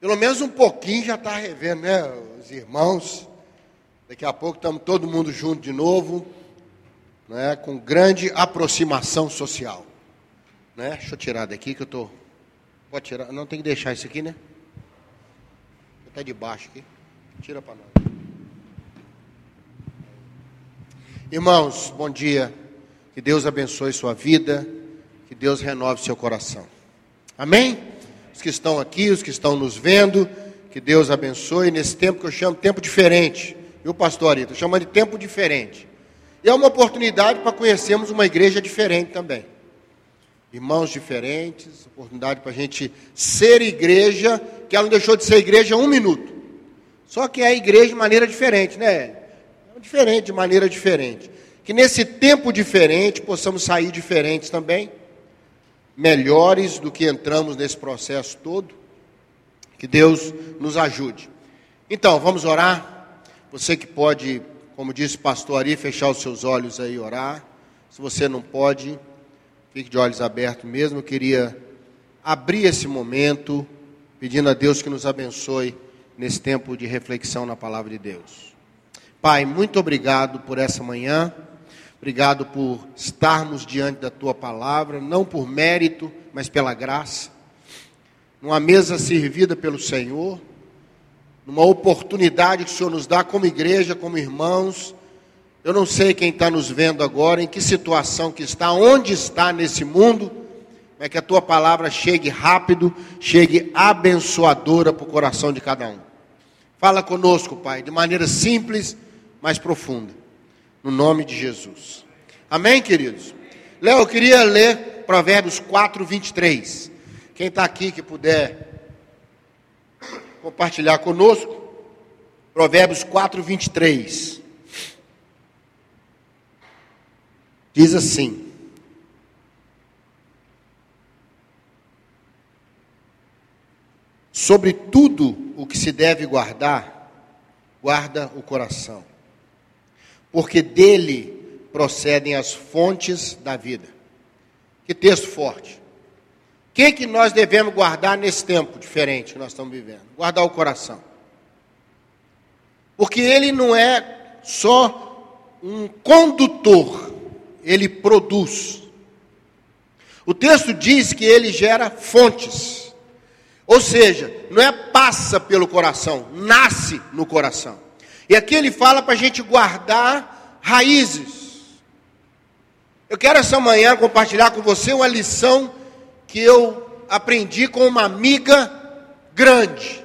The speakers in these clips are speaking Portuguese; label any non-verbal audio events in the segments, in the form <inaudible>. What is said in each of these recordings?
Pelo menos um pouquinho já está revendo, né? Os irmãos. Daqui a pouco estamos todo mundo junto de novo, né? com grande aproximação social. Né? Deixa eu tirar daqui que eu estou. Tô... Pode tirar. Não tem que deixar isso aqui, né? Está de baixo aqui. Tira para nós. Irmãos, bom dia. Que Deus abençoe sua vida. Que Deus renove seu coração. Amém? Os que estão aqui, os que estão nos vendo, que Deus abençoe nesse tempo que eu chamo tempo diferente. Viu, pastor Arito? Chamando de tempo diferente. E é uma oportunidade para conhecermos uma igreja diferente também. Irmãos diferentes, oportunidade para a gente ser igreja, que ela não deixou de ser igreja um minuto. Só que é igreja de maneira diferente, né? Diferente, de maneira diferente. Que nesse tempo diferente possamos sair diferentes também, melhores do que entramos nesse processo todo. Que Deus nos ajude. Então, vamos orar. Você que pode, como disse o pastor Ari, fechar os seus olhos aí e orar. Se você não pode, fique de olhos abertos mesmo. Eu queria abrir esse momento pedindo a Deus que nos abençoe nesse tempo de reflexão na palavra de Deus. Pai, muito obrigado por essa manhã. Obrigado por estarmos diante da tua palavra, não por mérito, mas pela graça. Numa mesa servida pelo Senhor, numa oportunidade que o Senhor nos dá como igreja, como irmãos. Eu não sei quem está nos vendo agora, em que situação que está, onde está nesse mundo, mas que a tua palavra chegue rápido, chegue abençoadora para o coração de cada um. Fala conosco, Pai, de maneira simples mais profunda. No nome de Jesus. Amém, queridos? Léo, eu queria ler Provérbios 4, 23. Quem está aqui que puder compartilhar conosco. Provérbios 4, 23. Diz assim: Sobre tudo o que se deve guardar, guarda o coração, porque dele procedem as fontes da vida. Que texto forte. O que, que nós devemos guardar nesse tempo diferente que nós estamos vivendo? Guardar o coração. Porque ele não é só um condutor, ele produz. O texto diz que ele gera fontes. Ou seja, não é passa pelo coração, nasce no coração. E aqui ele fala para a gente guardar raízes. Eu quero essa manhã compartilhar com você uma lição que eu aprendi com uma amiga grande.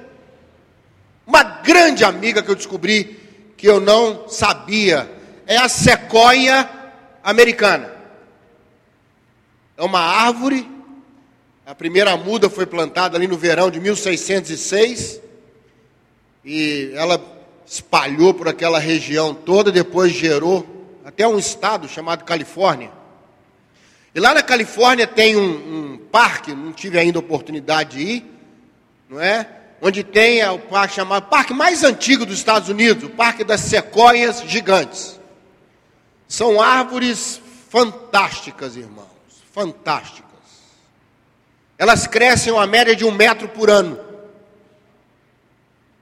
Uma grande amiga que eu descobri que eu não sabia. É a sequoia americana. É uma árvore a primeira muda foi plantada ali no verão de 1606 e ela espalhou por aquela região toda, depois gerou até um estado chamado Califórnia. E lá na Califórnia tem um, um parque, não tive ainda oportunidade de ir, não é? Onde tem o parque chamado parque mais antigo dos Estados Unidos, o Parque das Sequoias Gigantes. São árvores fantásticas, irmãos, fantásticas. Elas crescem uma média de um metro por ano.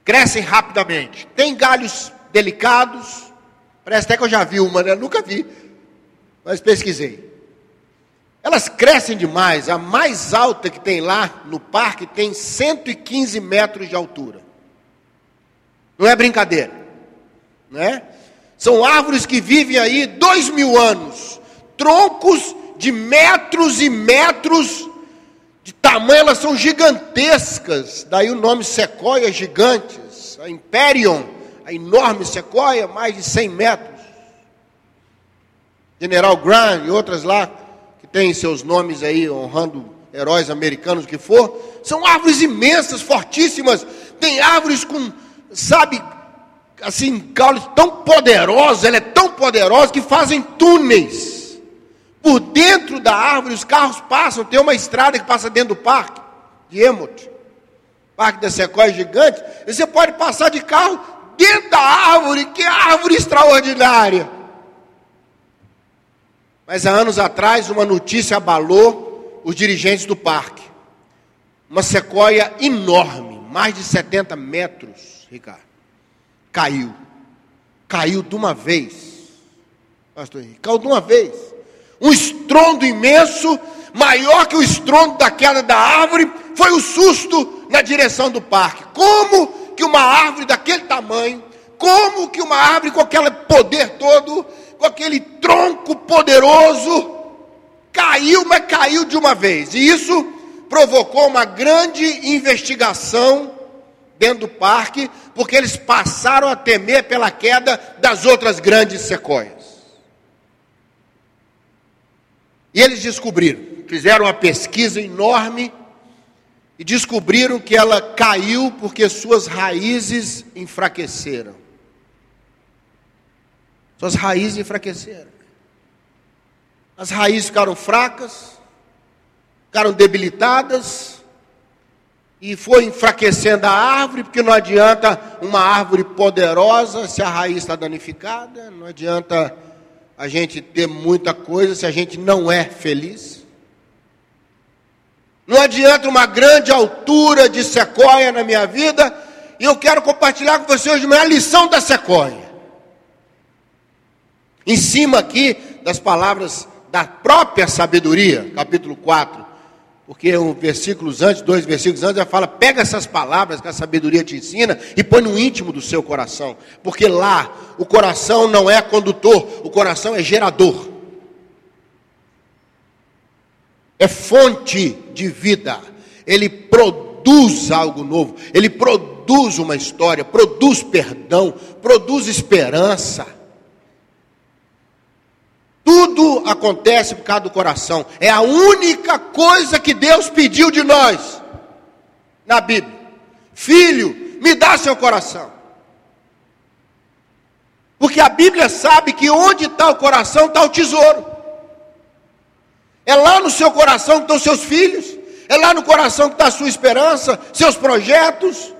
Crescem rapidamente. Tem galhos delicados. Parece até que eu já vi uma, né? Nunca vi. Mas pesquisei. Elas crescem demais. A mais alta que tem lá no parque tem 115 metros de altura. Não é brincadeira. Né? São árvores que vivem aí dois mil anos. Troncos de metros e metros de tamanho, elas são gigantescas. Daí o nome sequoia gigantes. A Imperium, a enorme sequoia, mais de 100 metros. General Grant e outras lá, que têm seus nomes aí, honrando heróis americanos que for. São árvores imensas, fortíssimas. Tem árvores com, sabe, assim, caules tão poderosos, ela é tão poderosa que fazem túneis por dentro da árvore, os carros passam. Tem uma estrada que passa dentro do parque, de Emot, Parque da Sequoia Gigante. E você pode passar de carro dentro da árvore, que árvore extraordinária. Mas há anos atrás, uma notícia abalou os dirigentes do parque. Uma sequoia enorme, mais de 70 metros, Ricardo. Caiu. Caiu de uma vez. Pastor Henrique, caiu de uma vez. Um estrondo imenso, maior que o estrondo da queda da árvore, foi o susto na direção do parque. Como que uma árvore daquele tamanho, como que uma árvore com aquele poder todo, com aquele tronco poderoso, caiu, mas caiu de uma vez. E isso provocou uma grande investigação dentro do parque, porque eles passaram a temer pela queda das outras grandes sequoias. E eles descobriram, fizeram uma pesquisa enorme e descobriram que ela caiu porque suas raízes enfraqueceram. Suas raízes enfraqueceram. As raízes ficaram fracas, ficaram debilitadas, e foi enfraquecendo a árvore, porque não adianta uma árvore poderosa se a raiz está danificada, não adianta a gente ter muita coisa se a gente não é feliz. Não adianta uma grande altura de sequoia na minha vida, e eu quero compartilhar com você hoje uma lição da sequoia. Em cima aqui das palavras da própria sabedoria, capítulo 4, porque um versículos antes, dois versículos antes, ela fala: pega essas palavras que a sabedoria te ensina e põe no íntimo do seu coração. Porque lá o coração não é condutor, o coração é gerador. É fonte de vida. Ele produz algo novo, ele produz uma história, produz perdão, produz esperança. Tudo acontece por causa do coração. É a única coisa que Deus pediu de nós na Bíblia. Filho, me dá seu coração. Porque a Bíblia sabe que onde está o coração está o tesouro. É lá no seu coração que estão seus filhos. É lá no coração que está a sua esperança, seus projetos.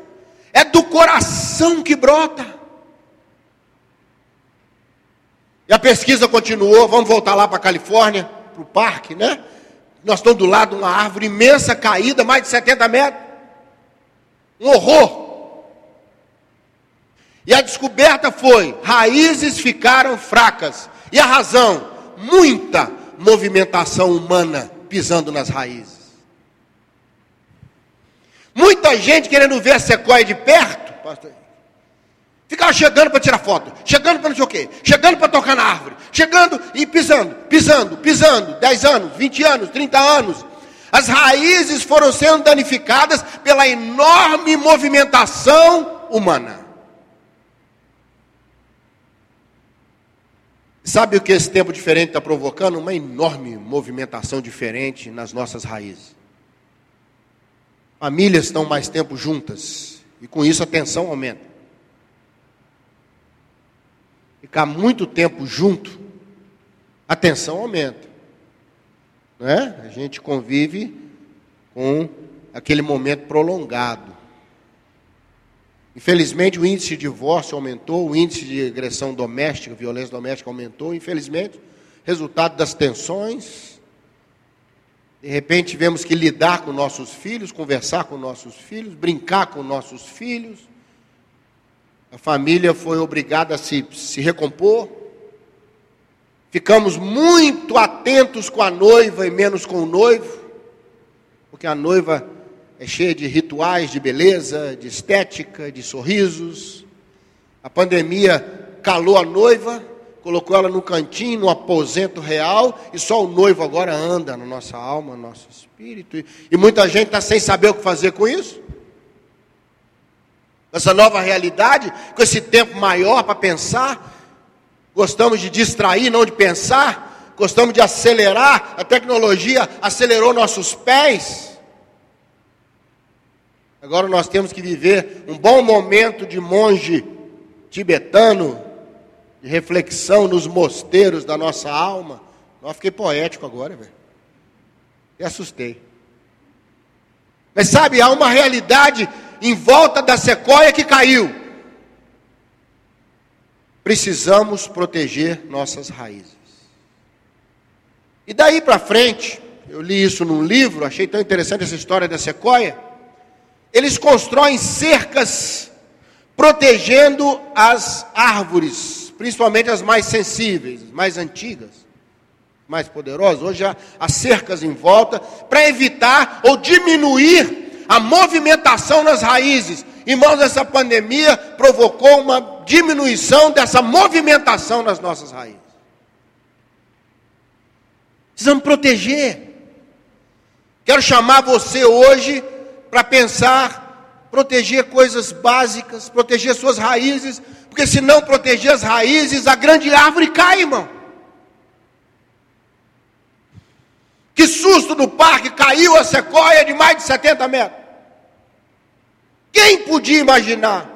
É do coração que brota. A pesquisa continuou, vamos voltar lá para a Califórnia, para o parque, né? Nós estamos do lado de uma árvore imensa, caída, mais de 70 metros. Um horror. E a descoberta foi: raízes ficaram fracas. E a razão? Muita movimentação humana pisando nas raízes. Muita gente querendo ver a sequoia de perto, pastor. Ficava chegando para tirar foto, chegando para não sei o quê, chegando para tocar na árvore, chegando e pisando, pisando, pisando, 10 anos, 20 anos, 30 anos. As raízes foram sendo danificadas pela enorme movimentação humana. Sabe o que esse tempo diferente está provocando? Uma enorme movimentação diferente nas nossas raízes. Famílias estão mais tempo juntas e com isso a tensão aumenta ficar muito tempo junto, a tensão aumenta. Não é? A gente convive com aquele momento prolongado. Infelizmente, o índice de divórcio aumentou, o índice de agressão doméstica, violência doméstica aumentou, infelizmente, resultado das tensões. De repente, tivemos que lidar com nossos filhos, conversar com nossos filhos, brincar com nossos filhos. A família foi obrigada a se, se recompor. Ficamos muito atentos com a noiva e menos com o noivo, porque a noiva é cheia de rituais de beleza, de estética, de sorrisos. A pandemia calou a noiva, colocou ela no cantinho, no aposento real, e só o noivo agora anda na nossa alma, no nosso espírito. E muita gente está sem saber o que fazer com isso essa nova realidade, com esse tempo maior para pensar. Gostamos de distrair, não de pensar. Gostamos de acelerar. A tecnologia acelerou nossos pés. Agora nós temos que viver um bom momento de monge tibetano, de reflexão nos mosteiros da nossa alma. Eu fiquei poético agora, velho. E assustei. Mas sabe, há uma realidade em volta da sequoia que caiu. Precisamos proteger nossas raízes. E daí para frente, eu li isso num livro, achei tão interessante essa história da sequoia, eles constroem cercas protegendo as árvores, principalmente as mais sensíveis, mais antigas, mais poderosas. Hoje há, há cercas em volta para evitar ou diminuir a movimentação nas raízes. Irmãos, essa pandemia provocou uma diminuição dessa movimentação nas nossas raízes. Precisamos proteger. Quero chamar você hoje para pensar, proteger coisas básicas, proteger suas raízes, porque se não proteger as raízes, a grande árvore cai, irmão. Que susto no parque, caiu a sequoia de mais de 70 metros. Quem podia imaginar?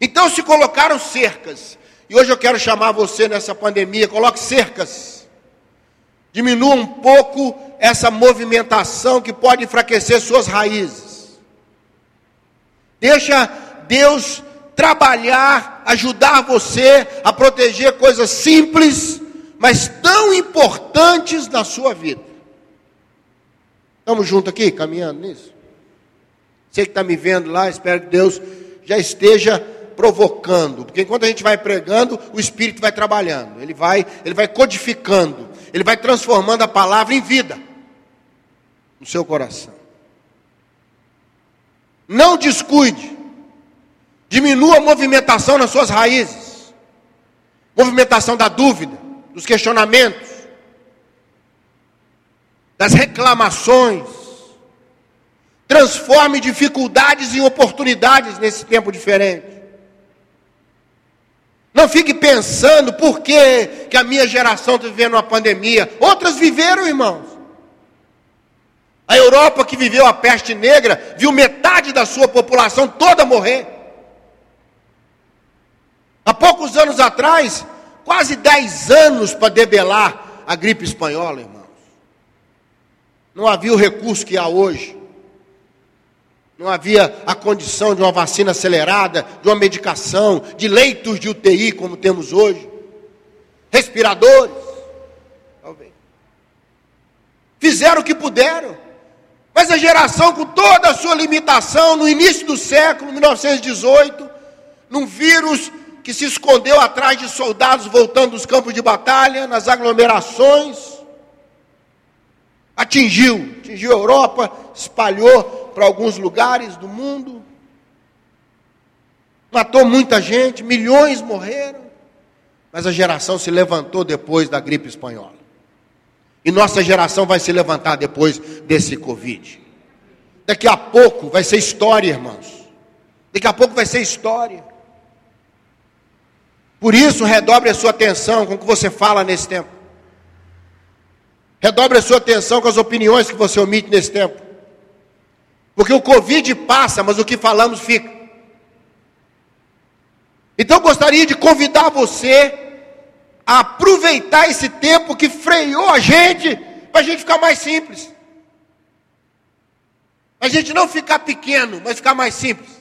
Então se colocaram cercas. E hoje eu quero chamar você nessa pandemia, coloque cercas. Diminua um pouco essa movimentação que pode enfraquecer suas raízes. Deixa Deus trabalhar, ajudar você a proteger coisas simples, mas tão importantes na sua vida. Estamos juntos aqui, caminhando nisso? Você que está me vendo lá, espero que Deus já esteja provocando, porque enquanto a gente vai pregando, o Espírito vai trabalhando, ele vai, ele vai codificando, ele vai transformando a palavra em vida no seu coração. Não descuide, diminua a movimentação nas suas raízes, movimentação da dúvida, dos questionamentos, das reclamações, Transforme dificuldades em oportunidades nesse tempo diferente. Não fique pensando por que, que a minha geração está vivendo uma pandemia. Outras viveram, irmãos. A Europa que viveu a peste negra viu metade da sua população toda morrer. Há poucos anos atrás, quase 10 anos para debelar a gripe espanhola, irmãos. Não havia o recurso que há hoje. Não havia a condição de uma vacina acelerada, de uma medicação, de leitos de UTI como temos hoje, respiradores. Talvez. Fizeram o que puderam. Mas a geração, com toda a sua limitação, no início do século, 1918, num vírus que se escondeu atrás de soldados voltando dos campos de batalha, nas aglomerações, atingiu, atingiu a Europa, espalhou para alguns lugares do mundo, matou muita gente, milhões morreram, mas a geração se levantou depois da gripe espanhola. E nossa geração vai se levantar depois desse Covid. Daqui a pouco vai ser história, irmãos. Daqui a pouco vai ser história. Por isso, redobre a sua atenção com o que você fala nesse tempo. Redobre a sua atenção com as opiniões que você omite nesse tempo. Porque o Covid passa, mas o que falamos fica. Então eu gostaria de convidar você a aproveitar esse tempo que freou a gente, para a gente ficar mais simples. Para a gente não ficar pequeno, mas ficar mais simples.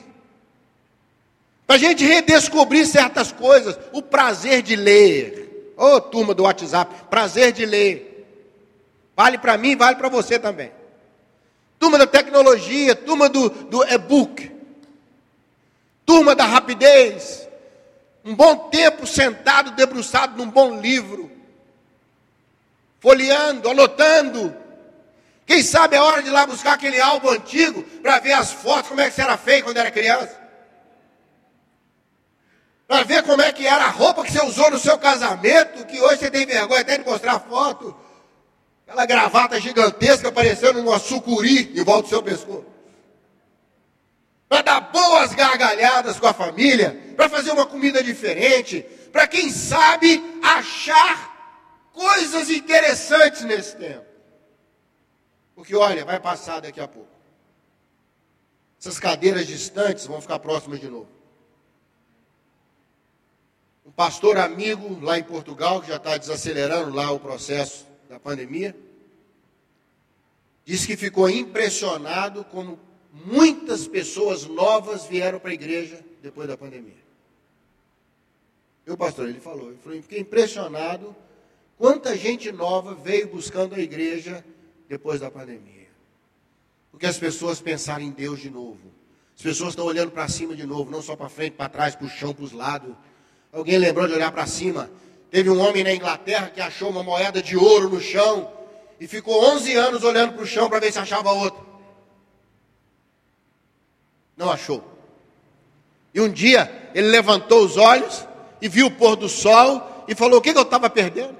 Para a gente redescobrir certas coisas. O prazer de ler. Ô oh, turma do WhatsApp, prazer de ler. Vale para mim, vale para você também turma da tecnologia, turma do, do e-book, turma da rapidez, um bom tempo sentado, debruçado num bom livro, folheando, anotando. Quem sabe é hora de ir lá buscar aquele álbum antigo para ver as fotos, como é que você era feio quando era criança. Para ver como é que era a roupa que você usou no seu casamento, que hoje você tem vergonha até de mostrar foto. Aquela gravata gigantesca parecendo uma sucuri em volta do seu pescoço. Para dar boas gargalhadas com a família, para fazer uma comida diferente, para quem sabe achar coisas interessantes nesse tempo. Porque olha, vai passar daqui a pouco. Essas cadeiras distantes vão ficar próximas de novo. Pastor amigo lá em Portugal, que já está desacelerando lá o processo da pandemia, disse que ficou impressionado como muitas pessoas novas vieram para a igreja depois da pandemia. E o pastor, ele falou, ele falou, fiquei impressionado quanta gente nova veio buscando a igreja depois da pandemia. Porque as pessoas pensaram em Deus de novo. As pessoas estão olhando para cima de novo, não só para frente, para trás, para o chão, para os lados. Alguém lembrou de olhar para cima? Teve um homem na Inglaterra que achou uma moeda de ouro no chão e ficou 11 anos olhando para o chão para ver se achava outra. Não achou. E um dia ele levantou os olhos e viu o pôr do sol e falou: O que, que eu estava perdendo?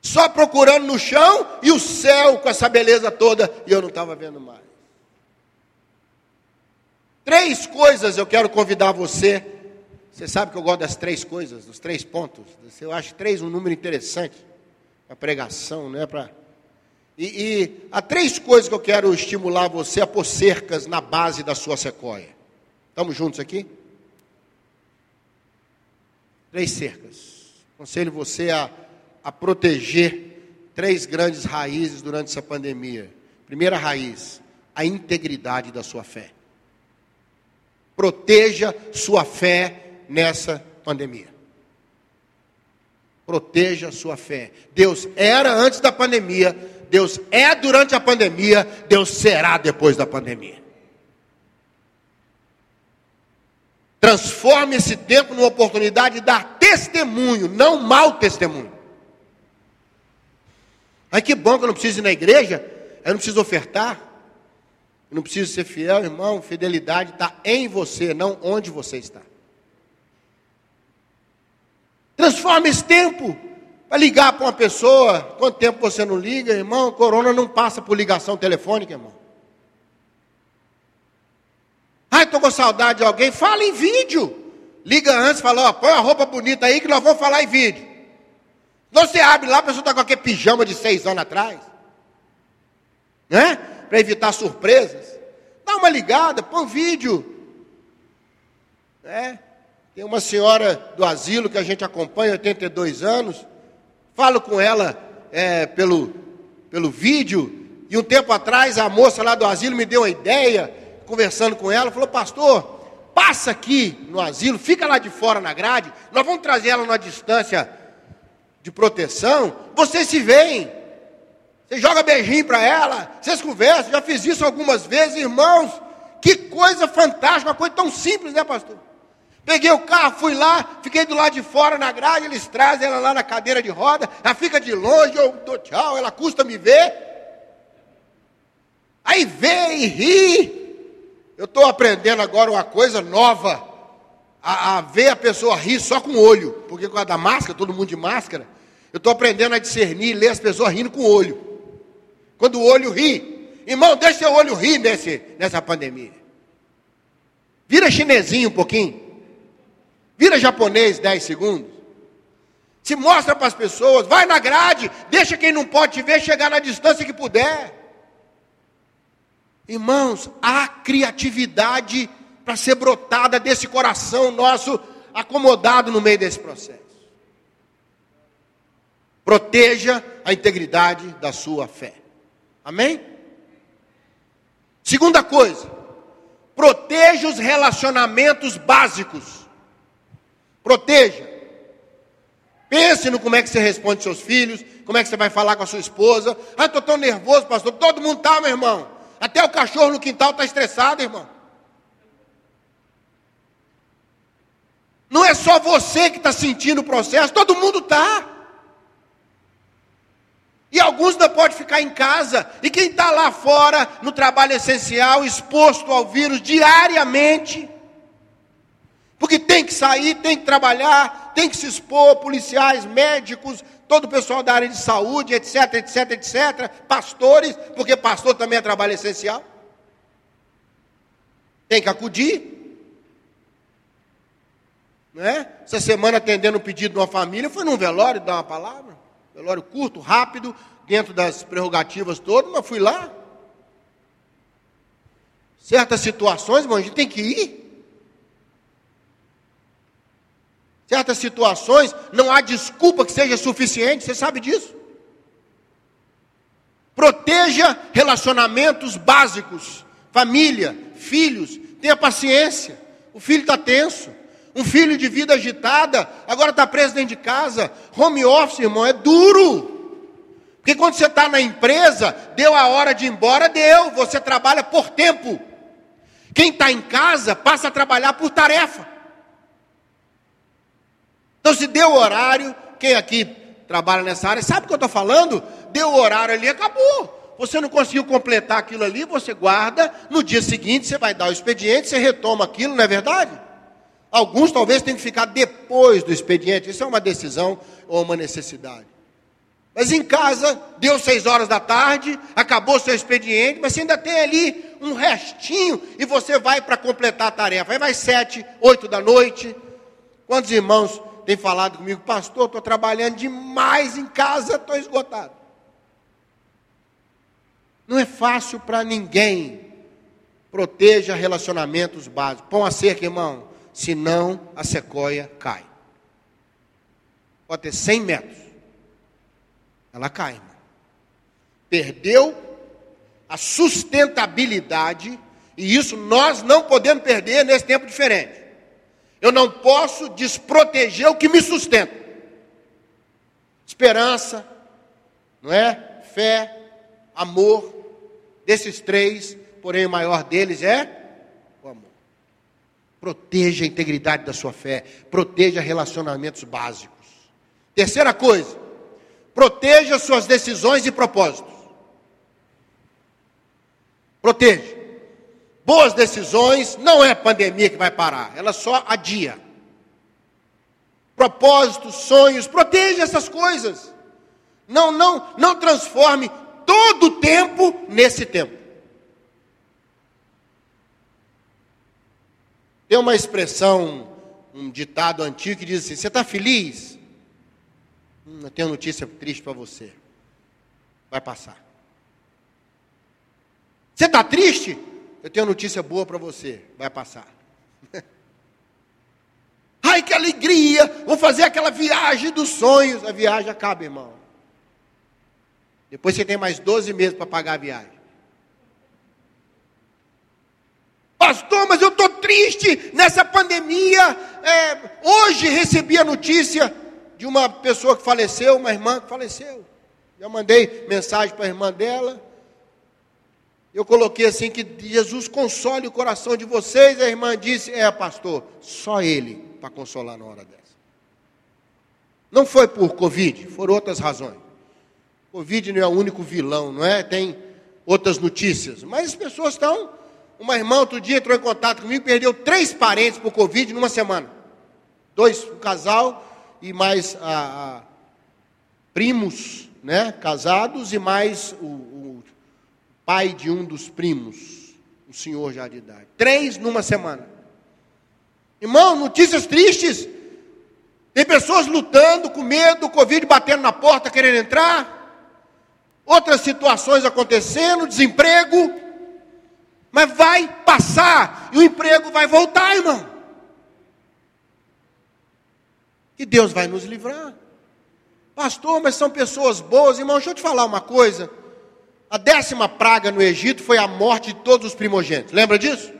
Só procurando no chão e o céu com essa beleza toda e eu não estava vendo mais. Três coisas eu quero convidar você. Você sabe que eu gosto das três coisas, dos três pontos. Eu acho três um número interessante para pregação, não é para. E, e há três coisas que eu quero estimular você a pôr cercas na base da sua sequoia. Estamos juntos aqui? Três cercas. Aconselho você a, a proteger três grandes raízes durante essa pandemia. Primeira raiz, a integridade da sua fé. Proteja sua fé nessa pandemia. Proteja sua fé. Deus era antes da pandemia, Deus é durante a pandemia, Deus será depois da pandemia. Transforme esse tempo numa oportunidade de dar testemunho, não mau testemunho. Ai que bom que eu não preciso ir na igreja, eu não preciso ofertar, eu não preciso ser fiel, irmão. Fidelidade está em você, não onde você está. Transforme esse tempo para ligar para uma pessoa. Quanto tempo você não liga, irmão? Corona não passa por ligação telefônica, irmão. Ai, estou com saudade de alguém. Fala em vídeo. Liga antes, fala, ó, põe a roupa bonita aí que nós vamos falar em vídeo. Você abre lá, a pessoa está com aquele pijama de seis anos atrás. Né? Para evitar surpresas. Dá uma ligada, põe um vídeo. É. Tem uma senhora do asilo que a gente acompanha, 82 anos. Falo com ela é, pelo, pelo vídeo. E um tempo atrás a moça lá do asilo me deu uma ideia conversando com ela, falou: Pastor, passa aqui no asilo, fica lá de fora na grade, nós vamos trazer ela numa distância de proteção. Vocês se veem, você joga beijinho para ela, vocês conversam, já fiz isso algumas vezes, irmãos. Que coisa fantástica, uma coisa tão simples, né, pastor? Peguei o carro, fui lá, fiquei do lado de fora na grade, eles trazem ela lá na cadeira de roda, ela fica de longe, eu dou tchau, ela custa me ver. Aí vê e ri, eu estou aprendendo agora uma coisa nova, a, a, ver a pessoa rir só com o olho, porque com a da máscara, todo mundo de máscara, eu estou aprendendo a discernir, ler as pessoas rindo com o olho. Quando o olho ri, irmão, deixa seu olho rir nesse, nessa pandemia. Vira chinesinho um pouquinho, vira japonês 10 segundos. Se mostra para as pessoas, vai na grade, deixa quem não pode te ver chegar na distância que puder. Irmãos, há criatividade para ser brotada desse coração nosso acomodado no meio desse processo. Proteja a integridade da sua fé. Amém? Segunda coisa, proteja os relacionamentos básicos. Proteja. Pense no como é que você responde seus filhos, como é que você vai falar com a sua esposa. Ah, estou tão nervoso, pastor. Todo mundo está, meu irmão. Até o cachorro no quintal está estressado, irmão. Não é só você que está sentindo o processo, todo mundo está. E alguns ainda podem ficar em casa. E quem está lá fora, no trabalho essencial, exposto ao vírus diariamente. Porque tem que sair, tem que trabalhar, tem que se expor, policiais, médicos, todo o pessoal da área de saúde, etc, etc, etc, pastores, porque pastor também é trabalho essencial. Tem que acudir. Não é? Essa semana atendendo o pedido de uma família, foi num velório dar uma palavra. Velório curto, rápido, dentro das prerrogativas todas, mas fui lá. Certas situações, irmão, a gente tem que ir. Certas situações não há desculpa que seja suficiente, você sabe disso. Proteja relacionamentos básicos, família, filhos, tenha paciência. O filho está tenso. Um filho de vida agitada, agora está preso dentro de casa. Home office, irmão, é duro. Porque quando você está na empresa, deu a hora de ir embora, deu. Você trabalha por tempo. Quem está em casa passa a trabalhar por tarefa. Então, se deu o horário, quem aqui trabalha nessa área sabe o que eu estou falando? Deu o horário ali, acabou. Você não conseguiu completar aquilo ali, você guarda. No dia seguinte, você vai dar o expediente, você retoma aquilo, não é verdade? Alguns talvez tenham que ficar depois do expediente. Isso é uma decisão ou uma necessidade. Mas em casa, deu seis horas da tarde, acabou seu expediente, mas você ainda tem ali um restinho e você vai para completar a tarefa. Aí vai sete, oito da noite. Quantos irmãos têm falado comigo, pastor, estou trabalhando demais em casa, estou esgotado. Não é fácil para ninguém. Proteja relacionamentos básicos. Põe a cerca, irmão, senão a sequoia cai. Pode ter 100 metros ela cai. Irmão. Perdeu a sustentabilidade, e isso nós não podemos perder nesse tempo diferente. Eu não posso desproteger o que me sustenta. Esperança, não é? Fé, amor, desses três, porém o maior deles é o amor. Proteja a integridade da sua fé, proteja relacionamentos básicos. Terceira coisa, Proteja suas decisões e propósitos. Proteja. Boas decisões não é a pandemia que vai parar, ela só adia. Propósitos, sonhos, proteja essas coisas. Não, não, não transforme todo o tempo nesse tempo. Tem uma expressão, um ditado antigo que diz assim: Você está feliz? Hum, eu tenho notícia triste para você. Vai passar. Você está triste? Eu tenho notícia boa para você. Vai passar. <laughs> Ai, que alegria! Vou fazer aquela viagem dos sonhos. A viagem acaba, irmão. Depois você tem mais 12 meses para pagar a viagem. Pastor, mas eu estou triste nessa pandemia. É, hoje recebi a notícia de uma pessoa que faleceu, uma irmã que faleceu. Eu mandei mensagem para a irmã dela. Eu coloquei assim que Jesus console o coração de vocês. A irmã disse: É, pastor, só ele para consolar na hora dessa. Não foi por Covid, foram outras razões. Covid não é o único vilão, não é? Tem outras notícias. Mas as pessoas estão. Uma irmã outro dia entrou em contato comigo, perdeu três parentes por Covid numa semana. Dois, um casal e mais a, a primos, né, casados, e mais o pai de um dos primos, o senhor já de idade. Três numa semana. Irmão, notícias tristes. Tem pessoas lutando com medo, Covid batendo na porta, querendo entrar. Outras situações acontecendo, desemprego. Mas vai passar e o emprego vai voltar, irmão que Deus vai nos livrar. Pastor, mas são pessoas boas. Irmão, deixa eu te falar uma coisa. A décima praga no Egito foi a morte de todos os primogênitos. Lembra disso?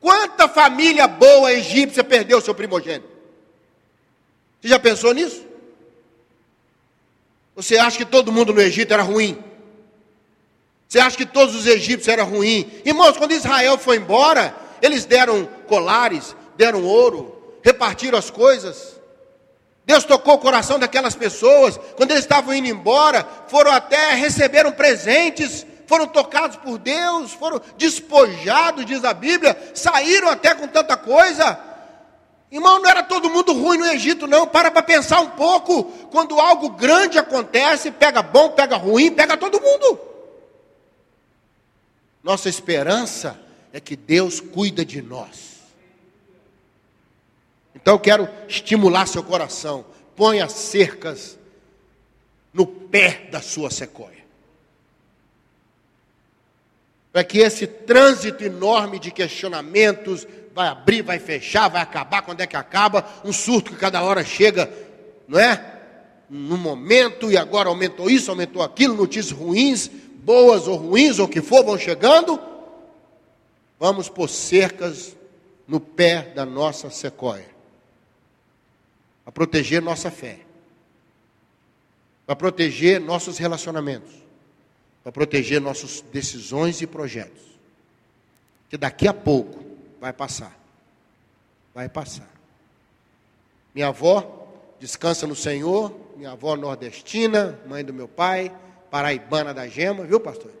Quanta família boa egípcia perdeu seu primogênito? Você já pensou nisso? Você acha que todo mundo no Egito era ruim? Você acha que todos os egípcios eram ruins? Irmãos, quando Israel foi embora, eles deram colares, deram ouro, repartiram as coisas. Deus tocou o coração daquelas pessoas. Quando eles estavam indo embora, foram até receberam presentes, foram tocados por Deus, foram despojados, diz a Bíblia, saíram até com tanta coisa. Irmão, não era todo mundo ruim no Egito, não. Para para pensar um pouco. Quando algo grande acontece, pega bom, pega ruim, pega todo mundo. Nossa esperança é que Deus cuida de nós. Então eu quero estimular seu coração. Ponha cercas no pé da sua sequoia. Para que esse trânsito enorme de questionamentos vai abrir, vai fechar, vai acabar, quando é que acaba? Um surto que cada hora chega, não é? Num momento, e agora aumentou isso, aumentou aquilo, notícias ruins, boas ou ruins, ou que for, vão chegando. Vamos pôr cercas no pé da nossa sequoia a proteger nossa fé. para proteger nossos relacionamentos, para proteger nossas decisões e projetos. Que daqui a pouco vai passar. Vai passar. Minha avó descansa no Senhor, minha avó nordestina, mãe do meu pai, paraibana da gema, viu, pastor?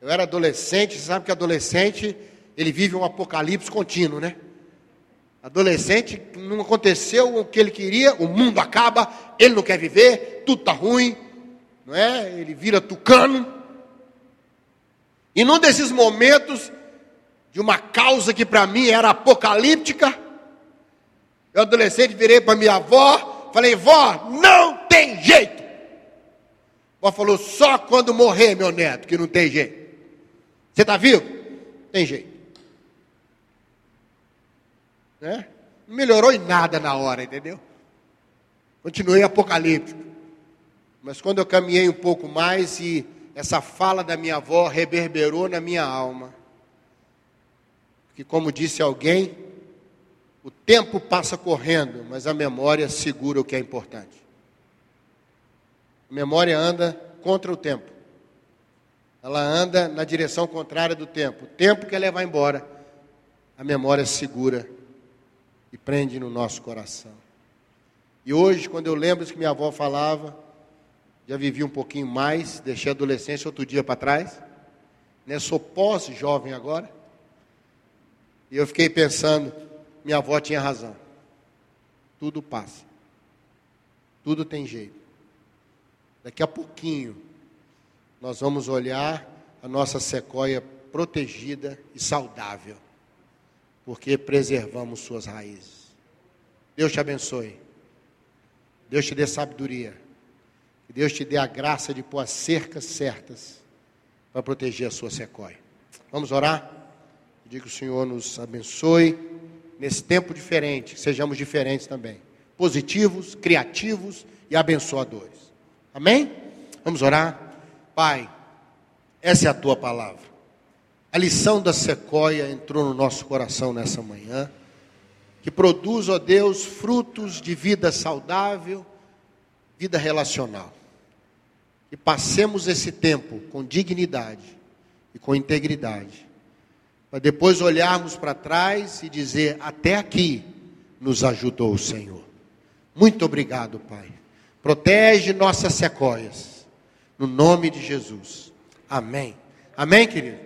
Eu era adolescente, você sabe que adolescente, ele vive um apocalipse contínuo, né? Adolescente, não aconteceu o que ele queria, o mundo acaba, ele não quer viver, tudo está ruim, não é? Ele vira tucano. E num desses momentos, de uma causa que para mim era apocalíptica, eu adolescente virei para minha avó, falei, vó, não tem jeito. A avó falou, só quando morrer, meu neto, que não tem jeito. Você está vivo? Tem jeito. Né? Não melhorou em nada na hora, entendeu? Continuei apocalíptico. Mas quando eu caminhei um pouco mais e essa fala da minha avó reverberou na minha alma. Que como disse alguém, o tempo passa correndo, mas a memória segura o que é importante. A memória anda contra o tempo. Ela anda na direção contrária do tempo. O tempo quer levar embora. A memória segura e prende no nosso coração. E hoje, quando eu lembro que minha avó falava, já vivi um pouquinho mais, deixei a adolescência outro dia para trás, né? sou pós-jovem agora, e eu fiquei pensando, minha avó tinha razão. Tudo passa. Tudo tem jeito. Daqui a pouquinho, nós vamos olhar a nossa sequoia protegida e saudável porque preservamos suas raízes. Deus te abençoe. Deus te dê sabedoria. Que Deus te dê a graça de pôr as cercas certas para proteger a sua sequoia. Vamos orar? Pedir que o Senhor nos abençoe nesse tempo diferente, sejamos diferentes também. Positivos, criativos e abençoadores. Amém? Vamos orar? Pai, essa é a tua palavra. A lição da sequoia entrou no nosso coração nessa manhã, que produz, ó Deus, frutos de vida saudável, vida relacional. E passemos esse tempo com dignidade e com integridade, para depois olharmos para trás e dizer: até aqui nos ajudou o Senhor. Muito obrigado, Pai. Protege nossas sequoias, no nome de Jesus. Amém. Amém, querido?